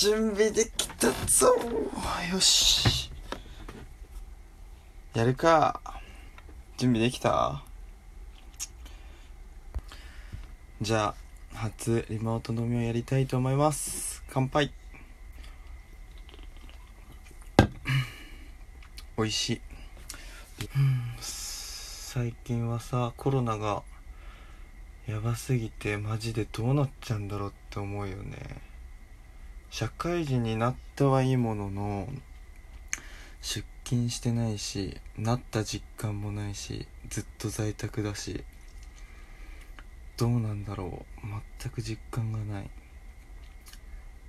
準備できたぞ。よし。やるか。準備できた？じゃあ初リモート飲みをやりたいと思います。乾杯。美味しい。最近はさコロナがやばすぎてマジでどうなっちゃうんだろうって思うよね。社会人になったはいいものの出勤してないしなった実感もないしずっと在宅だしどうなんだろう。全く実感がない。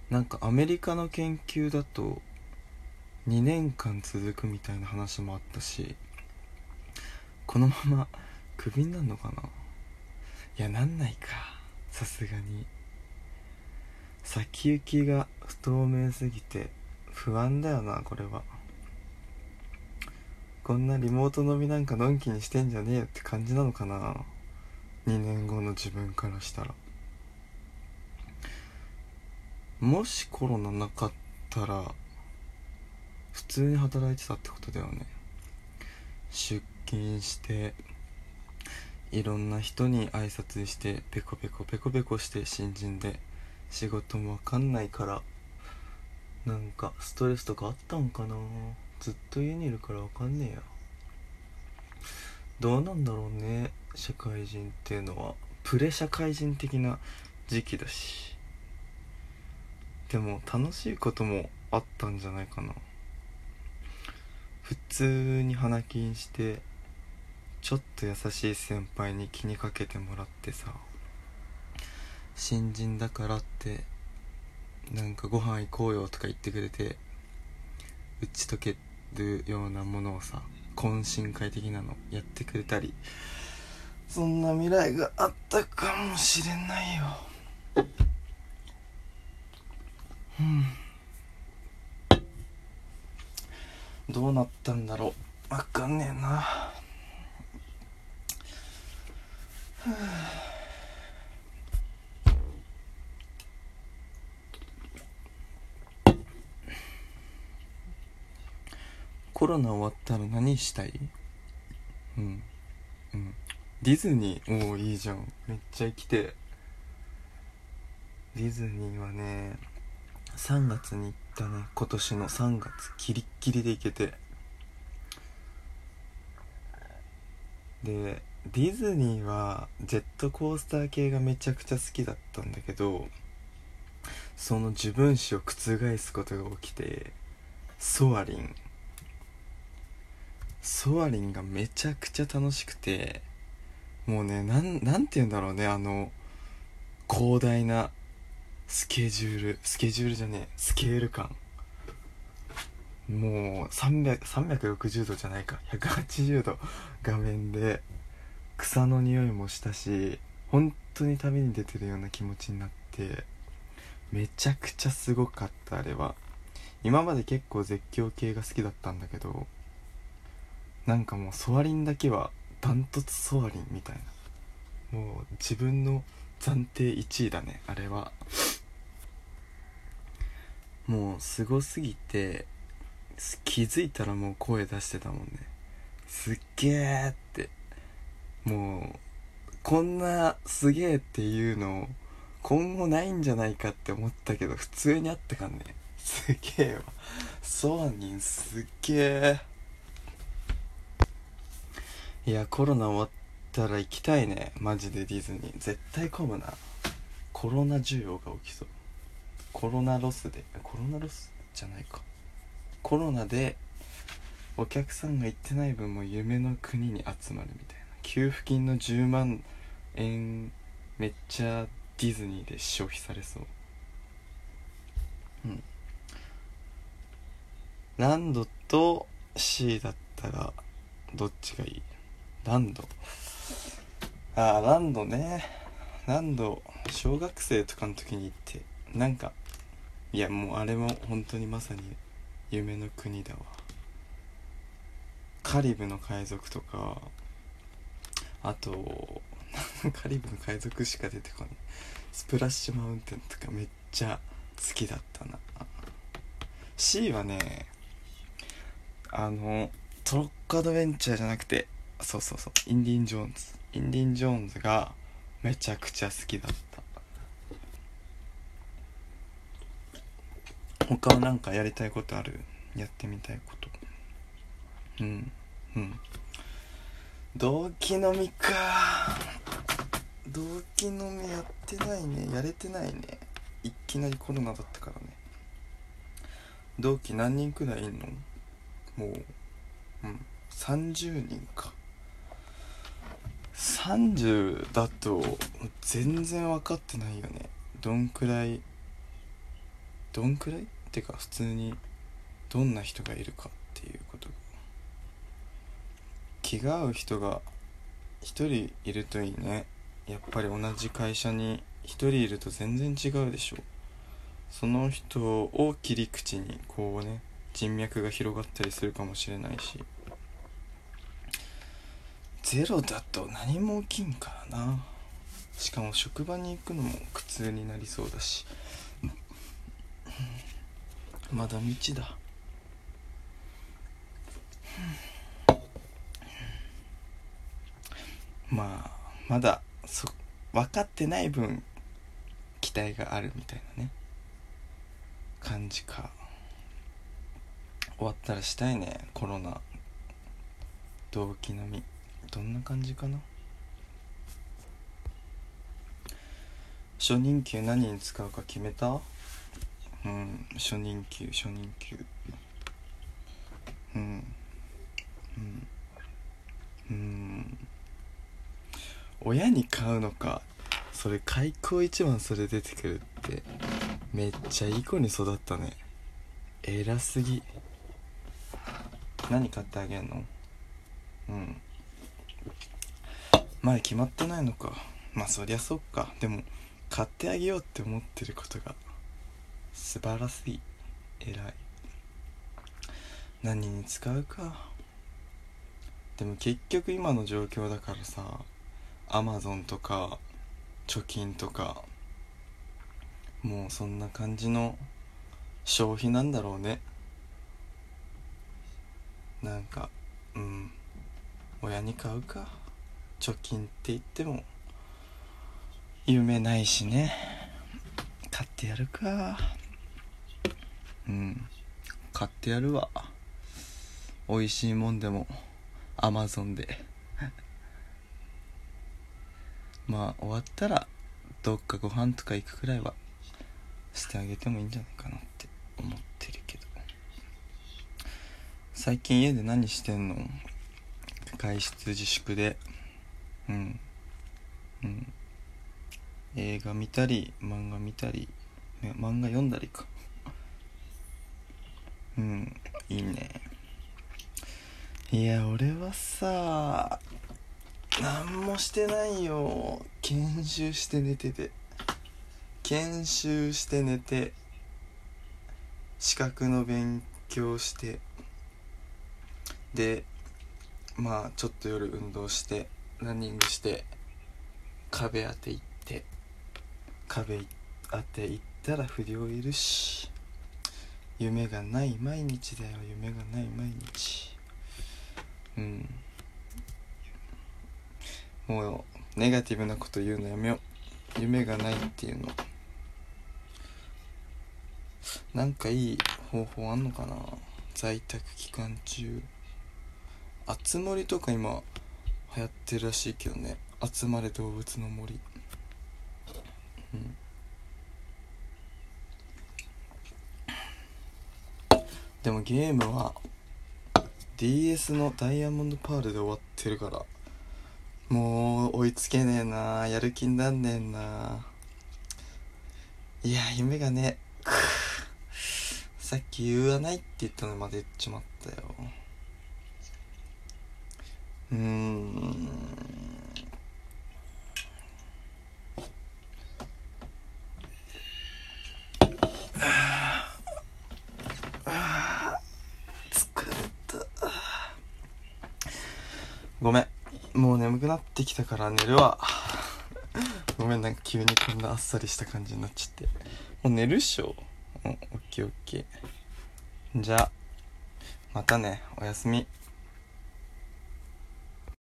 なんかアメリカの研究だと2年間続くみたいな話もあったしこのままクビになるのかな。いやなんないか。さすがに。先行きが不透明すぎて不安だよなこれは。こんなリモート飲みなんかのんきにしてんじゃねえよって感じなのかな。2年後の自分からしたら。もしコロナなかったら普通に働いてたってことだよね。出勤していろんな人に挨拶してペコペコペコペコして新人で。仕事もわかんないからなんかストレスとかあったんかな。ずっと家にいるからわかんねえや。どうなんだろうね社会人っていうのは。プレ社会人的な時期だし。でも楽しいこともあったんじゃないかな。普通に花金してちょっと優しい先輩に気にかけてもらってさ。新人だからってなんかご飯行こうよとか言ってくれて打ち解けるようなものをさ懇親会的なのやってくれたりそんな未来があったかもしれないよ。うん。どうなったんだろう。わかんねえな。はあ。コロナ終わったら何したい？うん。うん。ディズニー？おおいいじゃん。めっちゃ行きて。ディズニーはね3月に行ったね。今年の3月キリッキリで行けて。でディズニーはジェットコースター系がめちゃくちゃ好きだったんだけどその自分史を覆すことが起きてソアリン。ソアリンがめちゃくちゃ楽しくてもうねなんなんて言うんだろうねあの広大なスケジュールスケジュールじゃねえスケール感。もう300 360度じゃないか。180度画面で草の匂いもしたし本当に旅に出てるような気持ちになってめちゃくちゃすごかったあれは。今まで結構絶叫系が好きだったんだけどなんかもうソアリンだけはダントツソアリンみたいな。もう自分の暫定1位だねあれは。もうすごすぎて気づいたらもう声出してたもんね。すっげーって。もうこんなすげえっていうの今後ないんじゃないかって思ったけど普通にあったからね。すげえわ。ソアニンすっげえいやコロナ終わったら行きたいね。マジでディズニー。絶対混むな。コロナ需要が起きそう。コロナロスで。コロナロスじゃないか。コロナでお客さんが行ってない分も夢の国に集まるみたいな。給付金の10万円めっちゃディズニーで消費されそう。うん。ランドと C だったらどっちがいい？ランド。ああランドね。ランド小学生とかの時に行ってなんかいやもうあれも本当にまさに夢の国だわ。カリブの海賊とかあと カリブの海賊しか出てこない。スプラッシュマウンテンとかめっちゃ好きだったな。C はねあのトロッコアドベンチャーじゃなくてそうそうそう。インディン・ジョーンズインディン・ジョーンズがめちゃくちゃ好きだった。他は何かやりたいことある？やってみたいこと。うん。うん。同期飲みか。同期飲みやってないね。やれてないね。いきなりコロナだったからね。同期何人くらいいんの？もう。うん。30人か。30だと全然分かってないよね。どんくらいどんくらい？ってか普通にどんな人がいるかっていうこと。気が合う人が1人いるといいね。やっぱり同じ会社に1人いると全然違うでしょ。その人を切り口にこうね人脈が広がったりするかもしれないし。ゼロだと何も起きんからな。しかも職場に行くのも苦痛になりそうだし。まだ道だ。まあまだそ分かってない分期待があるみたいなね。感じか。終わったらしたいね。コロナ。同期並み。どんな感じかな？初任給何に使うか決めた？うん初任給初任給。うんうんうん。親に買うのかそれ開口一番それ出てくるってめっちゃいい子に育ったね。偉すぎ。何買ってあげんの？うん。まだ決まってないのか。まあそりゃそっか。でも買ってあげようって思ってることが素晴らしい。偉い。何に使うか。でも結局今の状況だからさアマゾンとか貯金とかもうそんな感じの消費なんだろうね。なんかうん。親に買うか。貯金って言っても夢ないしね。買ってやるか。うん。買ってやるわ。美味しいもんでもアマゾンで。まあ終わったらどっかご飯とか行くくらいはしてあげてもいいんじゃないかなって思ってるけど。最近家で何してんの？外出自粛でうんうん。映画見たり漫画見たり、漫画読んだりか。うんいいね。いや俺はさ何もしてないよ。研修して寝てて。研修して寝て資格の勉強して。でまあちょっと夜運動してランニングして壁当て行って壁当て行ったら不良いるし夢がない毎日だよ夢がない毎日。うん。もうネガティブなこと言うのやめよう。夢がないっていうの。なんかいい方法あんのかな？在宅期間中。あつ森とか今流行ってるらしいけどね。集まれ動物の森。うん。でもゲームは DS のダイヤモンドパールで終わってるからもう追いつけねえなやる気になんねえな。いや夢がねさっき言わないって言ったのまで言っちまったよ。うーん。疲れたごめん。もう眠くなってきたから寝るわ。ごめんなんか急にこんなあっさりした感じになっちゃって。もう寝るっしょ。うんオッケーオッケー。じゃあまたね。おやすみ。